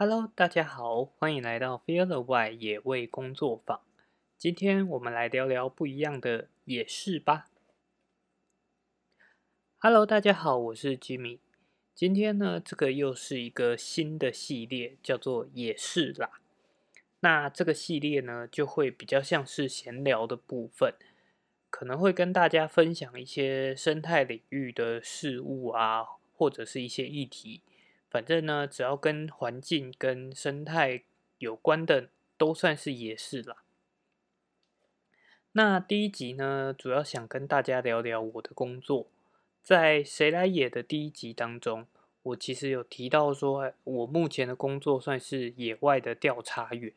Hello，大家好，欢迎来到 Feel the Way 野味工作坊。今天我们来聊聊不一样的野事吧。Hello，大家好，我是 Jimmy。今天呢，这个又是一个新的系列，叫做野事啦。那这个系列呢，就会比较像是闲聊的部分，可能会跟大家分享一些生态领域的事物啊，或者是一些议题。反正呢，只要跟环境、跟生态有关的，都算是野事啦。那第一集呢，主要想跟大家聊聊我的工作。在《谁来野》的第一集当中，我其实有提到说，我目前的工作算是野外的调查员。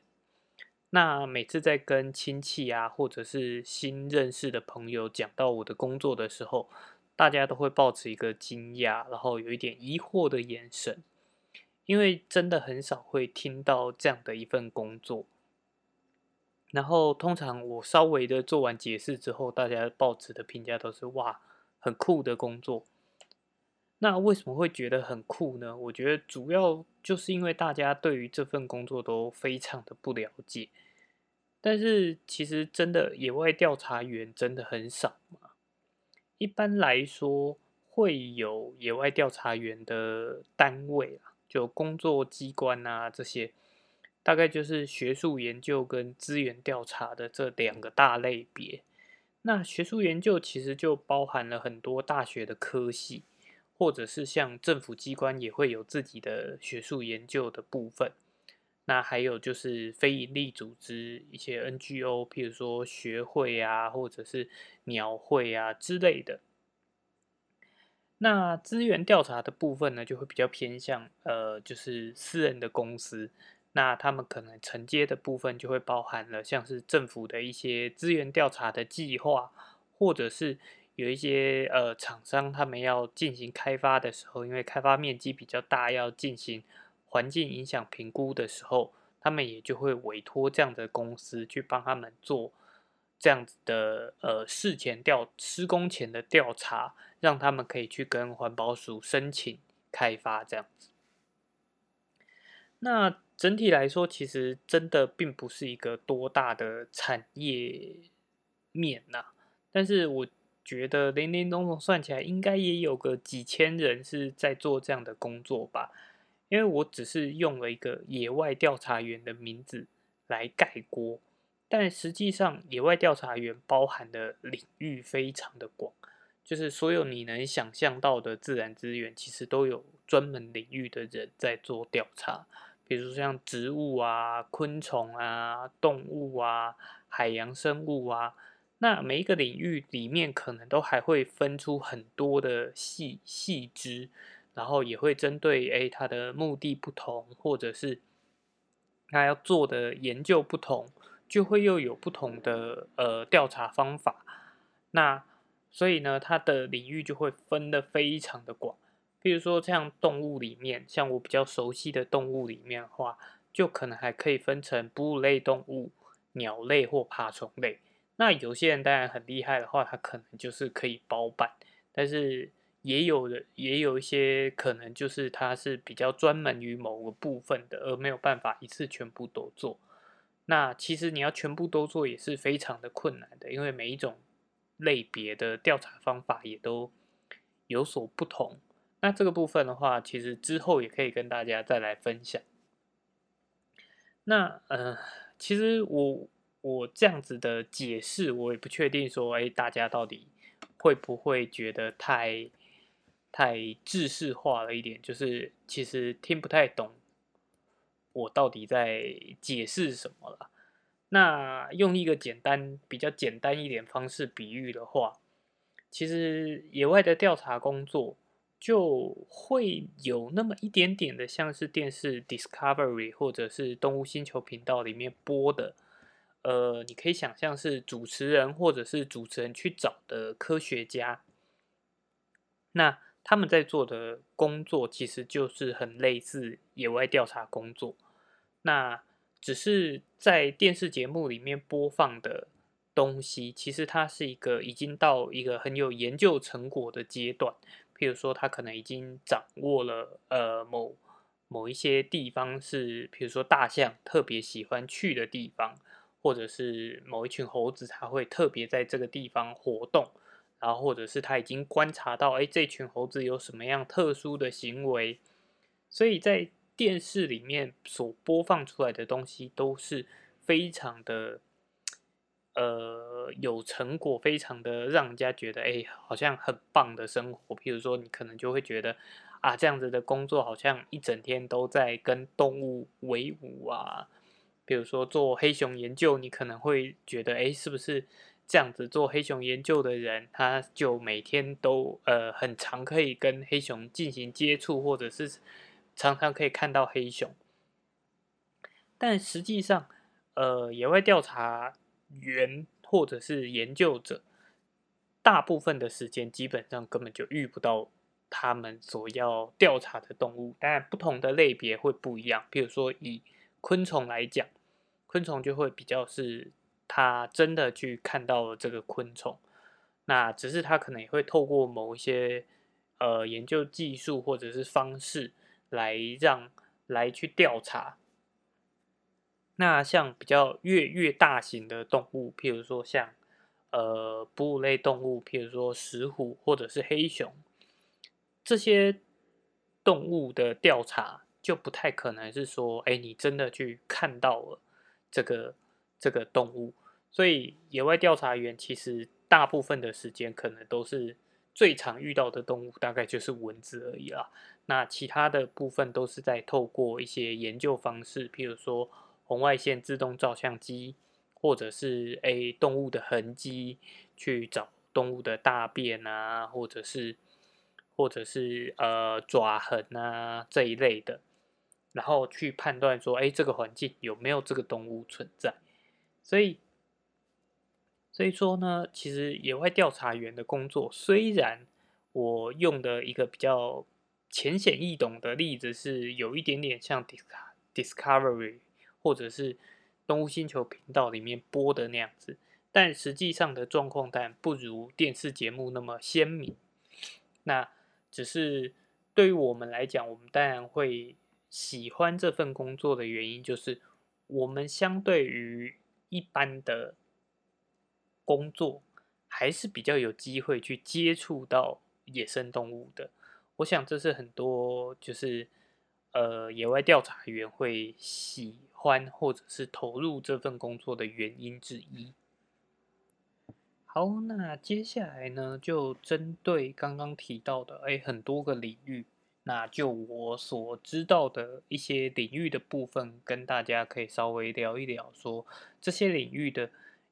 那每次在跟亲戚啊，或者是新认识的朋友讲到我的工作的时候，大家都会抱持一个惊讶，然后有一点疑惑的眼神，因为真的很少会听到这样的一份工作。然后通常我稍微的做完解释之后，大家抱持的评价都是哇，很酷的工作。那为什么会觉得很酷呢？我觉得主要就是因为大家对于这份工作都非常的不了解。但是其实真的野外调查员真的很少嘛。一般来说，会有野外调查员的单位啊，就工作机关啊这些，大概就是学术研究跟资源调查的这两个大类别。那学术研究其实就包含了很多大学的科系，或者是像政府机关也会有自己的学术研究的部分。那还有就是非营利组织一些 NGO，譬如说学会啊，或者是鸟会啊之类的。那资源调查的部分呢，就会比较偏向呃，就是私人的公司。那他们可能承接的部分就会包含了像是政府的一些资源调查的计划，或者是有一些呃厂商他们要进行开发的时候，因为开发面积比较大，要进行。环境影响评估的时候，他们也就会委托这样的公司去帮他们做这样子的呃事前调施工前的调查，让他们可以去跟环保署申请开发这样子。那整体来说，其实真的并不是一个多大的产业面呐，但是我觉得零零总总算起来，应该也有个几千人是在做这样的工作吧。因为我只是用了一个野外调查员的名字来概括，但实际上野外调查员包含的领域非常的广，就是所有你能想象到的自然资源，其实都有专门领域的人在做调查，比如像植物啊、昆虫啊、动物啊、海洋生物啊，那每一个领域里面可能都还会分出很多的细细枝。然后也会针对哎，它的目的不同，或者是它要做的研究不同，就会又有不同的呃调查方法。那所以呢，它的领域就会分得非常的广。比如说像动物里面，像我比较熟悉的动物里面的话，就可能还可以分成哺乳类动物、鸟类或爬虫类。那有些人当然很厉害的话，他可能就是可以包办，但是。也有的，也有一些可能就是它是比较专门于某个部分的，而没有办法一次全部都做。那其实你要全部都做也是非常的困难的，因为每一种类别的调查方法也都有所不同。那这个部分的话，其实之后也可以跟大家再来分享。那呃，其实我我这样子的解释，我也不确定说，哎，大家到底会不会觉得太。太制式化了一点，就是其实听不太懂我到底在解释什么了。那用一个简单、比较简单一点方式比喻的话，其实野外的调查工作就会有那么一点点的，像是电视 Discovery 或者是动物星球频道里面播的，呃，你可以想象是主持人或者是主持人去找的科学家，那。他们在做的工作其实就是很类似野外调查工作，那只是在电视节目里面播放的东西，其实它是一个已经到一个很有研究成果的阶段。譬如说，他可能已经掌握了呃某某一些地方是，比如说大象特别喜欢去的地方，或者是某一群猴子，它会特别在这个地方活动，然后或者是他已经观察到，哎，这群猴子有什么样特殊的行为，所以在电视里面所播放出来的东西都是非常的。呃，有成果，非常的让人家觉得，哎，好像很棒的生活。譬如说，你可能就会觉得，啊，这样子的工作好像一整天都在跟动物为伍啊。比如说做黑熊研究，你可能会觉得，哎，是不是这样子做黑熊研究的人，他就每天都呃很常可以跟黑熊进行接触，或者是常常可以看到黑熊。但实际上，呃，野外调查。员或者是研究者，大部分的时间基本上根本就遇不到他们所要调查的动物。当然，不同的类别会不一样。比如说，以昆虫来讲，昆虫就会比较是他真的去看到了这个昆虫，那只是他可能也会透过某一些呃研究技术或者是方式来让来去调查。那像比较越越大型的动物，譬如说像呃哺乳类动物，譬如说石虎或者是黑熊，这些动物的调查就不太可能是说，哎，你真的去看到了这个这个动物。所以野外调查员其实大部分的时间可能都是最常遇到的动物，大概就是蚊子而已啦。那其他的部分都是在透过一些研究方式，譬如说。红外线自动照相机，或者是诶动物的痕迹，去找动物的大便啊，或者是或者是呃爪痕啊这一类的，然后去判断说，哎，这个环境有没有这个动物存在。所以，所以说呢，其实野外调查员的工作，虽然我用的一个比较浅显易懂的例子，是有一点点像 Discovery。或者是动物星球频道里面播的那样子，但实际上的状况但不如电视节目那么鲜明。那只是对于我们来讲，我们当然会喜欢这份工作的原因，就是我们相对于一般的工作，还是比较有机会去接触到野生动物的。我想这是很多就是呃野外调查员会喜。欢或者是投入这份工作的原因之一。好，那接下来呢，就针对刚刚提到的，哎，很多个领域，那就我所知道的一些领域的部分，跟大家可以稍微聊一聊，说这些领域的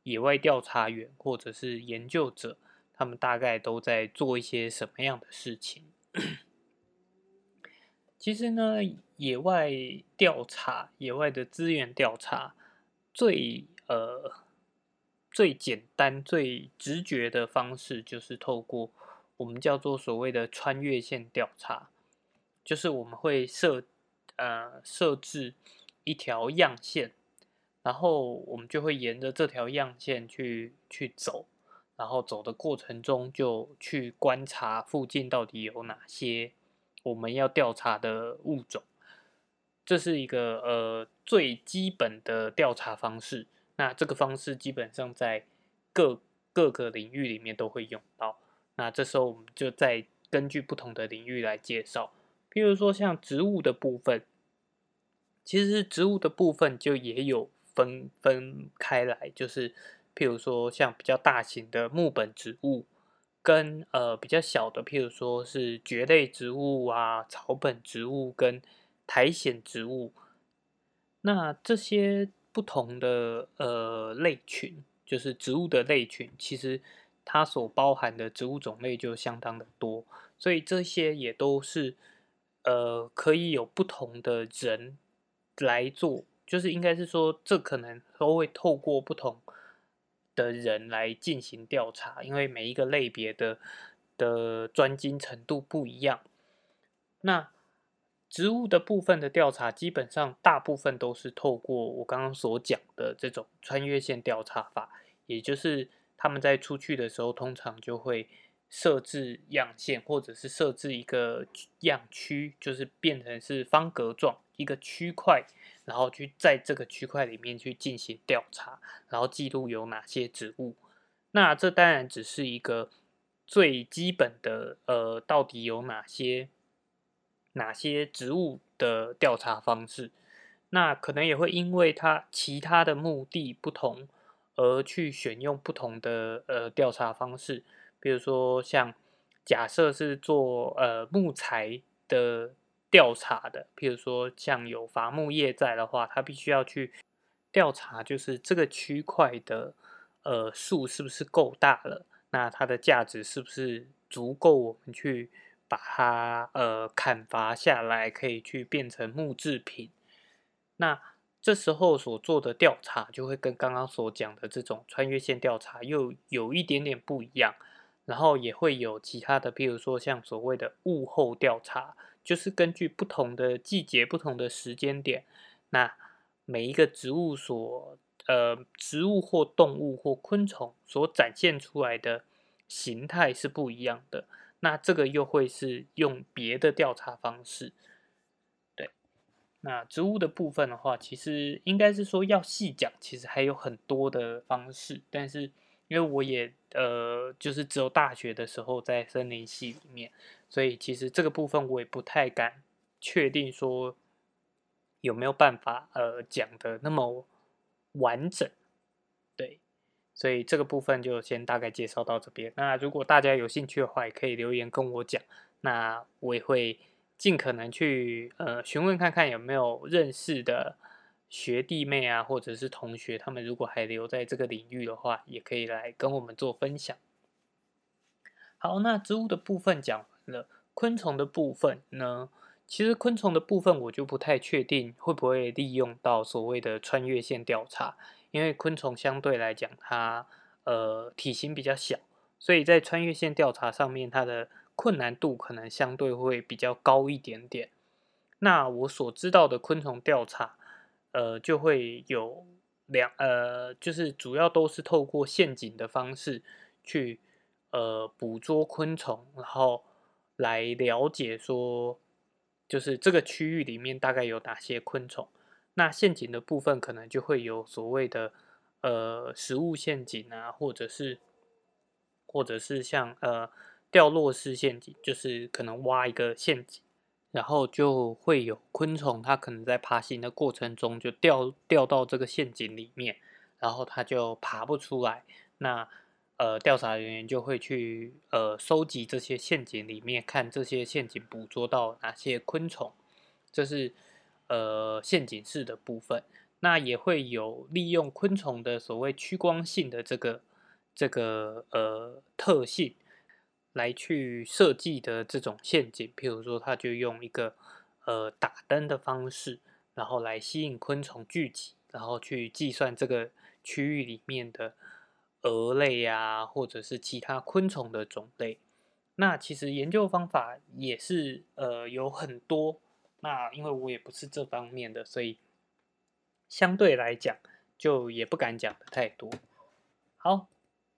野外调查员或者是研究者，他们大概都在做一些什么样的事情。其实呢，野外调查、野外的资源调查，最呃最简单、最直觉的方式，就是透过我们叫做所谓的穿越线调查，就是我们会设呃设置一条样线，然后我们就会沿着这条样线去去走，然后走的过程中就去观察附近到底有哪些。我们要调查的物种，这是一个呃最基本的调查方式。那这个方式基本上在各各个领域里面都会用到。那这时候我们就再根据不同的领域来介绍。譬如说像植物的部分，其实植物的部分就也有分分开来，就是譬如说像比较大型的木本植物。跟呃比较小的，譬如说是蕨类植物啊、草本植物跟苔藓植物，那这些不同的呃类群，就是植物的类群，其实它所包含的植物种类就相当的多，所以这些也都是呃可以有不同的人来做，就是应该是说，这可能都会透过不同。的人来进行调查，因为每一个类别的的专精程度不一样。那植物的部分的调查，基本上大部分都是透过我刚刚所讲的这种穿越线调查法，也就是他们在出去的时候，通常就会设置样线，或者是设置一个样区，就是变成是方格状一个区块，然后去在这个区块里面去进行调查，然后记录有哪些植物。那这当然只是一个最基本的，呃，到底有哪些哪些植物的调查方式。那可能也会因为它其他的目的不同，而去选用不同的呃调查方式。比如说，像假设是做呃木材的调查的，譬如说像有伐木业在的话，他必须要去调查，就是这个区块的呃树是不是够大了，那它的价值是不是足够我们去把它呃砍伐下来，可以去变成木制品。那这时候所做的调查就会跟刚刚所讲的这种穿越线调查又有一点点不一样。然后也会有其他的，譬如说像所谓的物候调查，就是根据不同的季节、不同的时间点，那每一个植物所呃植物或动物或昆虫所展现出来的形态是不一样的。那这个又会是用别的调查方式。对，那植物的部分的话，其实应该是说要细讲，其实还有很多的方式，但是。因为我也呃，就是只有大学的时候在森林系里面，所以其实这个部分我也不太敢确定说有没有办法呃讲的那么完整，对，所以这个部分就先大概介绍到这边。那如果大家有兴趣的话，也可以留言跟我讲，那我也会尽可能去呃询问看看有没有认识的。学弟妹啊，或者是同学，他们如果还留在这个领域的话，也可以来跟我们做分享。好，那植物的部分讲了，昆虫的部分呢？其实昆虫的部分我就不太确定会不会利用到所谓的穿越线调查，因为昆虫相对来讲它呃体型比较小，所以在穿越线调查上面它的困难度可能相对会比较高一点点。那我所知道的昆虫调查。呃，就会有两呃，就是主要都是透过陷阱的方式去呃捕捉昆虫，然后来了解说，就是这个区域里面大概有哪些昆虫。那陷阱的部分可能就会有所谓的呃食物陷阱啊，或者是或者是像呃掉落式陷阱，就是可能挖一个陷阱。然后就会有昆虫，它可能在爬行的过程中就掉掉到这个陷阱里面，然后它就爬不出来。那呃，调查人员就会去呃收集这些陷阱里面，看这些陷阱捕捉到哪些昆虫，这是呃陷阱式的部分。那也会有利用昆虫的所谓趋光性的这个这个呃特性。来去设计的这种陷阱，譬如说，他就用一个呃打灯的方式，然后来吸引昆虫聚集，然后去计算这个区域里面的蛾类啊，或者是其他昆虫的种类。那其实研究方法也是呃有很多，那因为我也不是这方面的，所以相对来讲就也不敢讲的太多。好。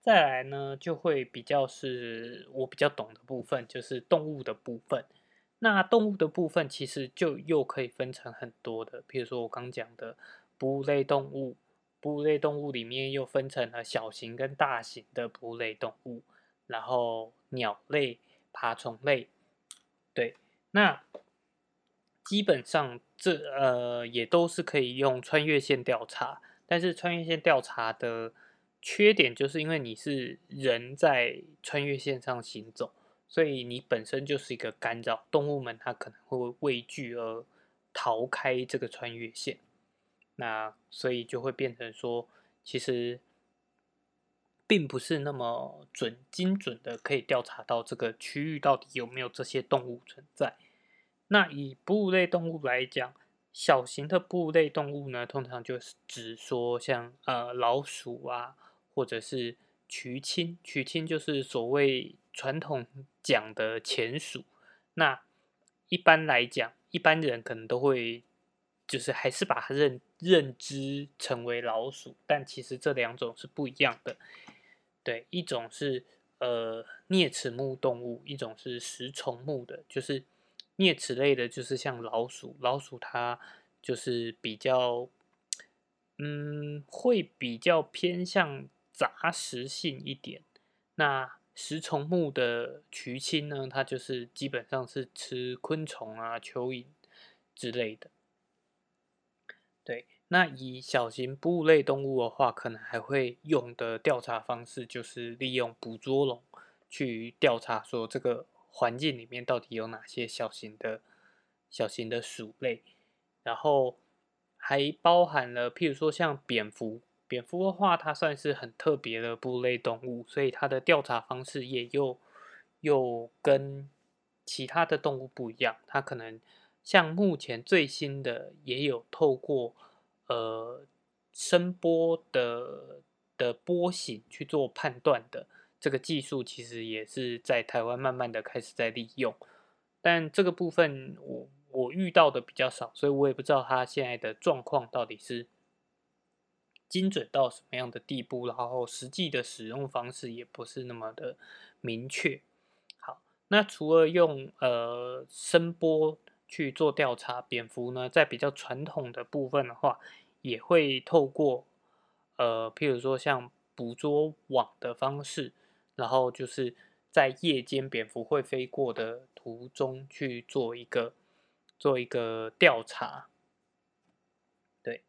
再来呢，就会比较是我比较懂的部分，就是动物的部分。那动物的部分其实就又可以分成很多的，比如说我刚讲的哺乳类动物，哺乳类动物里面又分成了小型跟大型的哺乳类动物，然后鸟类、爬虫类，对，那基本上这呃也都是可以用穿越线调查，但是穿越线调查的。缺点就是因为你是人在穿越线上行走，所以你本身就是一个干扰，动物们它可能会畏惧而逃开这个穿越线，那所以就会变成说，其实并不是那么准精准的可以调查到这个区域到底有没有这些动物存在。那以哺乳类动物来讲，小型的哺乳类动物呢，通常就是指说像呃老鼠啊。或者是渠青，渠青就是所谓传统讲的前鼠。那一般来讲，一般人可能都会就是还是把它认认知成为老鼠，但其实这两种是不一样的。对，一种是呃啮齿目动物，一种是食虫目的，就是啮齿类的，就是像老鼠，老鼠它就是比较，嗯，会比较偏向杂食性一点。那食虫目的渠亲呢，它就是基本上是吃昆虫啊、蚯蚓之类的。那以小型哺乳类动物的话，可能还会用的调查方式就是利用捕捉笼去调查，说这个环境里面到底有哪些小型的、小型的鼠类，然后还包含了譬如说像蝙蝠，蝙蝠的话，它算是很特别的哺乳类动物，所以它的调查方式也又又跟其他的动物不一样，它可能。像目前最新的也有透过呃声波的的波形去做判断的这个技术，其实也是在台湾慢慢的开始在利用，但这个部分我我遇到的比较少，所以我也不知道它现在的状况到底是精准到什么样的地步，然后实际的使用方式也不是那么的明确。好，那除了用呃声波。去做调查，蝙蝠呢，在比较传统的部分的话，也会透过呃，譬如说像捕捉网的方式，然后就是在夜间蝙蝠会飞过的途中去做一个做一个调查。对，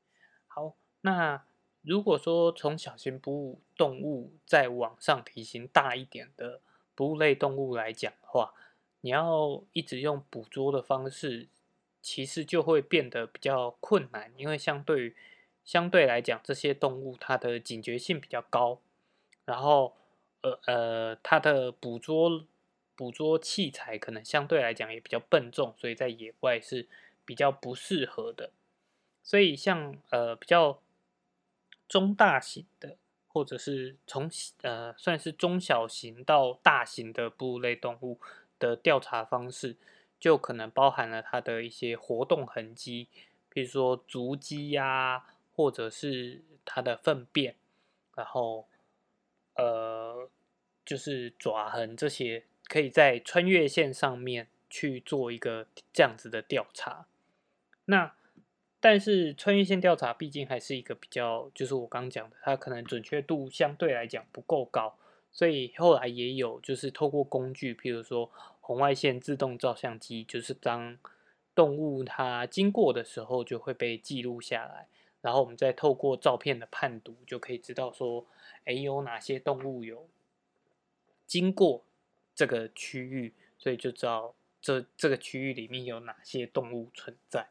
好，那如果说从小型哺乳动物再往上体型大一点的哺乳类动物来讲的话，你要一直用捕捉的方式，其实就会变得比较困难，因为相对相对来讲，这些动物它的警觉性比较高，然后呃呃，它的捕捉捕捉器材可能相对来讲也比较笨重，所以在野外是比较不适合的。所以像呃比较中大型的，或者是从呃算是中小型到大型的哺乳类动物。的调查方式就可能包含了它的一些活动痕迹，比如说足迹呀，或者是它的粪便，然后呃，就是爪痕这些，可以在穿越线上面去做一个这样子的调查。那但是穿越线调查毕竟还是一个比较，就是我刚讲的，它可能准确度相对来讲不够高。所以后来也有，就是透过工具，譬如说红外线自动照相机，就是当动物它经过的时候，就会被记录下来，然后我们再透过照片的判读，就可以知道说，哎，有哪些动物有经过这个区域，所以就知道这这个区域里面有哪些动物存在。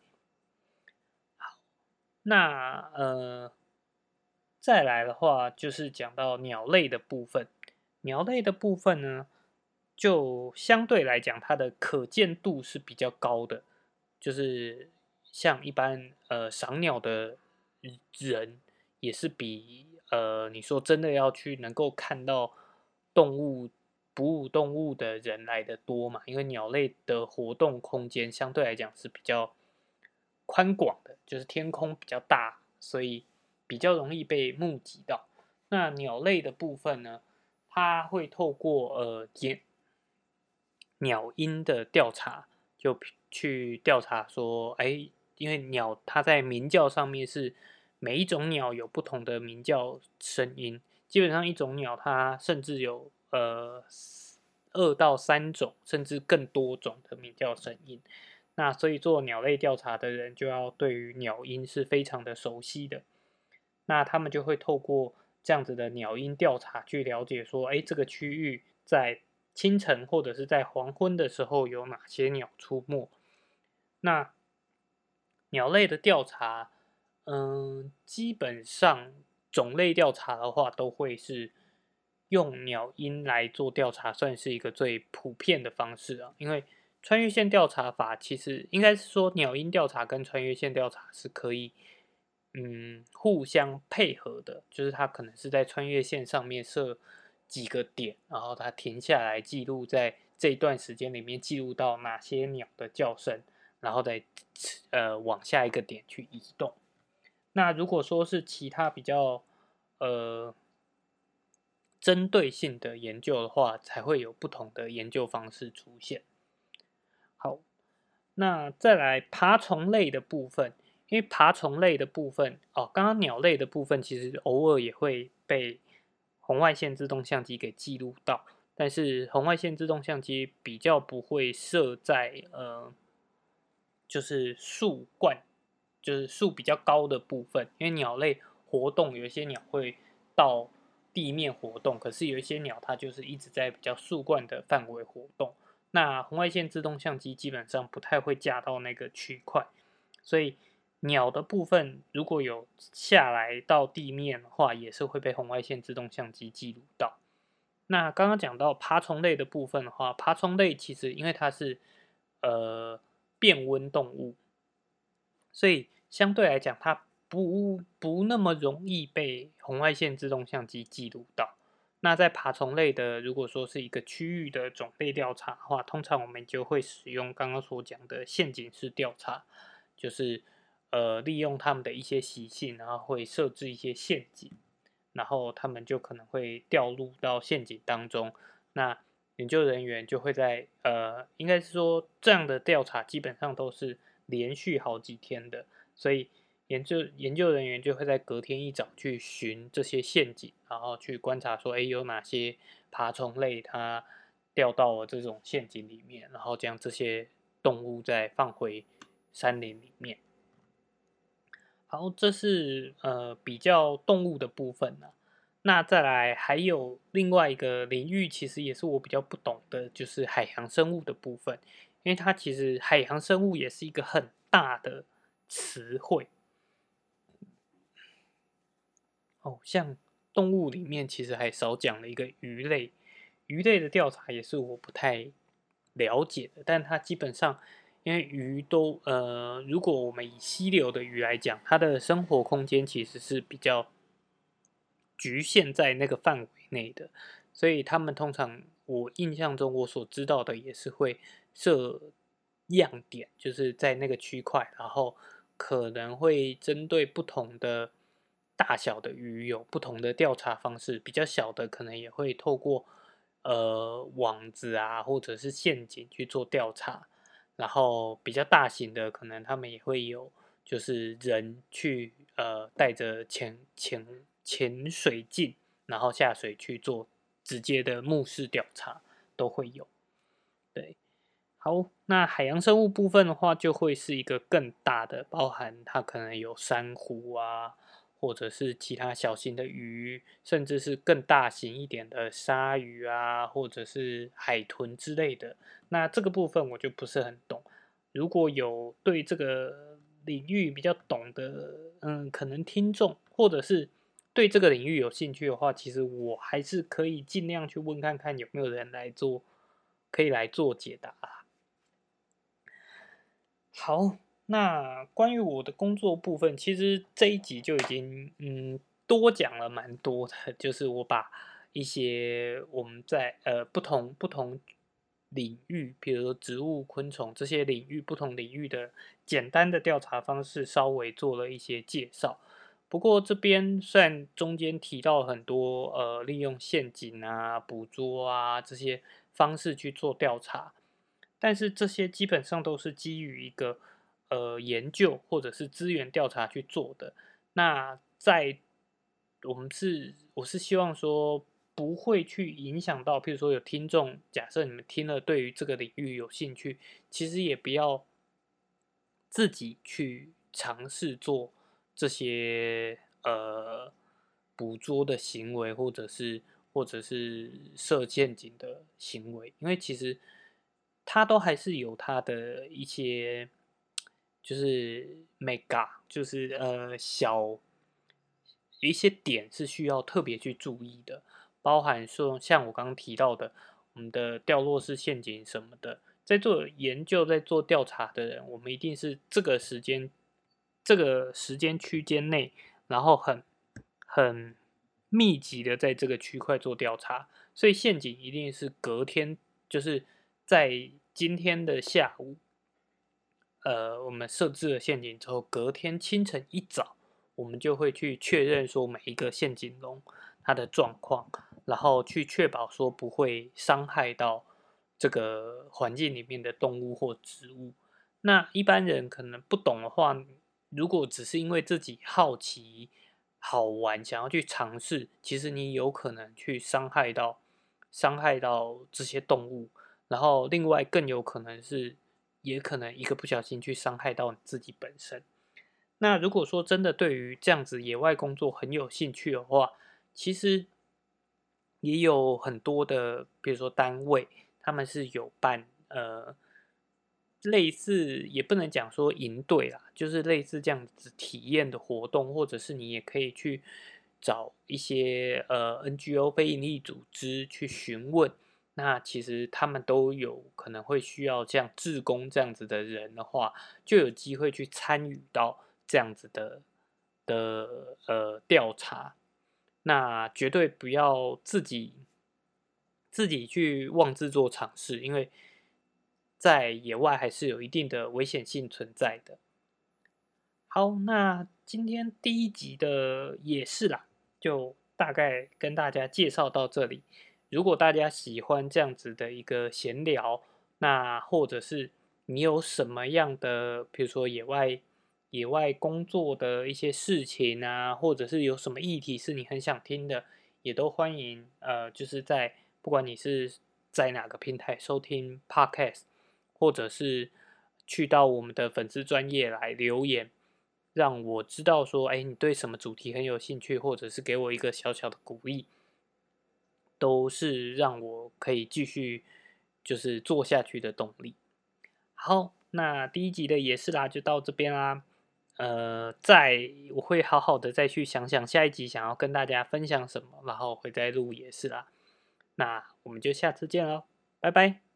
好，那呃，再来的话，就是讲到鸟类的部分。鸟类的部分呢，就相对来讲，它的可见度是比较高的。就是像一般呃赏鸟的人，也是比呃你说真的要去能够看到动物哺乳动物的人来的多嘛？因为鸟类的活动空间相对来讲是比较宽广的，就是天空比较大，所以比较容易被目击到。那鸟类的部分呢？他会透过呃鸟鸟音的调查，就去调查说，哎，因为鸟它在鸣叫上面是每一种鸟有不同的鸣叫声音，基本上一种鸟它甚至有呃二到三种甚至更多种的鸣叫声音。那所以做鸟类调查的人就要对于鸟音是非常的熟悉的，那他们就会透过。这样子的鸟音调查，去了解说，哎，这个区域在清晨或者是在黄昏的时候有哪些鸟出没？那鸟类的调查，嗯，基本上种类调查的话，都会是用鸟音来做调查，算是一个最普遍的方式啊。因为穿越线调查法其实应该是说，鸟音调查跟穿越线调查是可以。嗯，互相配合的，就是它可能是在穿越线上面设几个点，然后它停下来记录在这段时间里面记录到哪些鸟的叫声，然后再呃往下一个点去移动。那如果说是其他比较呃针对性的研究的话，才会有不同的研究方式出现。好，那再来爬虫类的部分，因为爬虫类的部分哦，刚刚鸟类的部分其实偶尔也会被红外线自动相机给记录到，但是红外线自动相机比较不会设在呃，就是树冠，就是树比较高的部分，因为鸟类活动有一些鸟会到。地面活动，可是有一些鸟它就是一直在比较树冠的范围活动。那红外线自动相机基本上不太会架到那个区块，所以鸟的部分如果有下来到地面的话，也是会被红外线自动相机记录到。那刚刚讲到爬虫类的部分的话，爬虫类其实因为它是呃变温动物，所以相对来讲它。不不那么容易被红外线自动相机记录到。那在爬虫类的，如果说是一个区域的种类调查的话，通常我们就会使用刚刚所讲的陷阱式调查，就是呃利用他们的一些习性，然后会设置一些陷阱，然后他们就可能会掉入到陷阱当中。那研究人员就会在呃，应该是说这样的调查基本上都是连续好几天的，所以。研究研究人员就会在隔天一早去寻这些陷阱，然后去观察说，哎，有哪些爬虫类它掉到了这种陷阱里面，然后将这些动物再放回山林里面。好，这是呃比较动物的部分呢。那再来还有另外一个领域，其实也是我比较不懂的，就是海洋生物的部分，因为它其实海洋生物也是一个很大的词汇。哦，像动物里面其实还少讲了一个鱼类，鱼类的调查也是我不太了解的，但它基本上因为鱼都呃，如果我们以溪流的鱼来讲，它的生活空间其实是比较局限在那个范围内的，所以他们通常我印象中我所知道的也是会设样点，就是在那个区块，然后可能会针对不同的。大小的鱼有不同的调查方式，比较小的可能也会透过呃网子啊，或者是陷阱去做调查，然后比较大型的可能他们也会有，就是人去呃带着潜潜潜水镜，然后下水去做直接的目视调查都会有。对，好，那海洋生物部分的话，就会是一个更大的，包含它可能有珊瑚啊。或者是其他小型的鱼，甚至是更大型一点的鲨鱼啊，或者是海豚之类的。那这个部分我就不是很懂。如果有对这个领域比较懂的，嗯，可能听众或者是对这个领域有兴趣的话，其实我还是可以尽量去问看看有没有人来做，可以来做解答。好。那关于我的工作部分，其实这一集就已经嗯多讲了蛮多的，就是我把一些我们在呃不同不同领域，比如说植物、昆虫这些领域不同领域的简单的调查方式，稍微做了一些介绍。不过这边虽然中间提到很多呃利用陷阱啊、捕捉啊这些方式去做调查，但是这些基本上都是基于一个。呃，研究或者是资源调查去做的，那在我们是我是希望说不会去影响到，譬如说有听众，假设你们听了对于这个领域有兴趣，其实也不要自己去尝试做这些呃捕捉的行为，或者是或者是设陷阱的行为，因为其实它都还是有它的一些。就是 mega，就是呃小一些点是需要特别去注意的，包含说像我刚刚提到的，我们的掉落式陷阱什么的，在做研究、在做调查的人，我们一定是这个时间、这个时间区间内，然后很很密集的在这个区块做调查，所以陷阱一定是隔天，就是在今天的下午。呃，我们设置了陷阱之后，隔天清晨一早，我们就会去确认说每一个陷阱笼它的状况，然后去确保说不会伤害到这个环境里面的动物或植物。那一般人可能不懂的话，如果只是因为自己好奇、好玩，想要去尝试，其实你有可能去伤害到伤害到这些动物。然后另外更有可能是，也可能一个不小心去伤害到你自己本身。那如果说真的对于这样子野外工作很有兴趣的话，其实也有很多的，比如说单位，他们是有办呃类似，也不能讲说营队啦，就是类似这样子体验的活动，或者是你也可以去找一些呃 NGO 非营利组织去询问，那其实他们都有可能会需要像志工这样子的人的话，就有机会去参与到。这样子的的呃调查，那绝对不要自己自己去妄自做尝试，因为在野外还是有一定的危险性存在的。好，那今天第一集的也是啦，就大概跟大家介绍到这里。如果大家喜欢这样子的一个闲聊，那或者是你有什么样的，比如说野外。野外工作的一些事情啊，或者是有什么议题是你很想听的，也都欢迎。呃，就是在不管你是在哪个平台收听 Podcast，或者是去到我们的粉丝专业来留言，让我知道说，哎，你对什么主题很有兴趣，或者是给我一个小小的鼓励，都是让我可以继续就是做下去的动力。好，那第一集的也是啦，就到这边啦。呃，再我会好好的再去想想下一集想要跟大家分享什么，然后会再录也是啦。那我们就下次见喽，拜拜。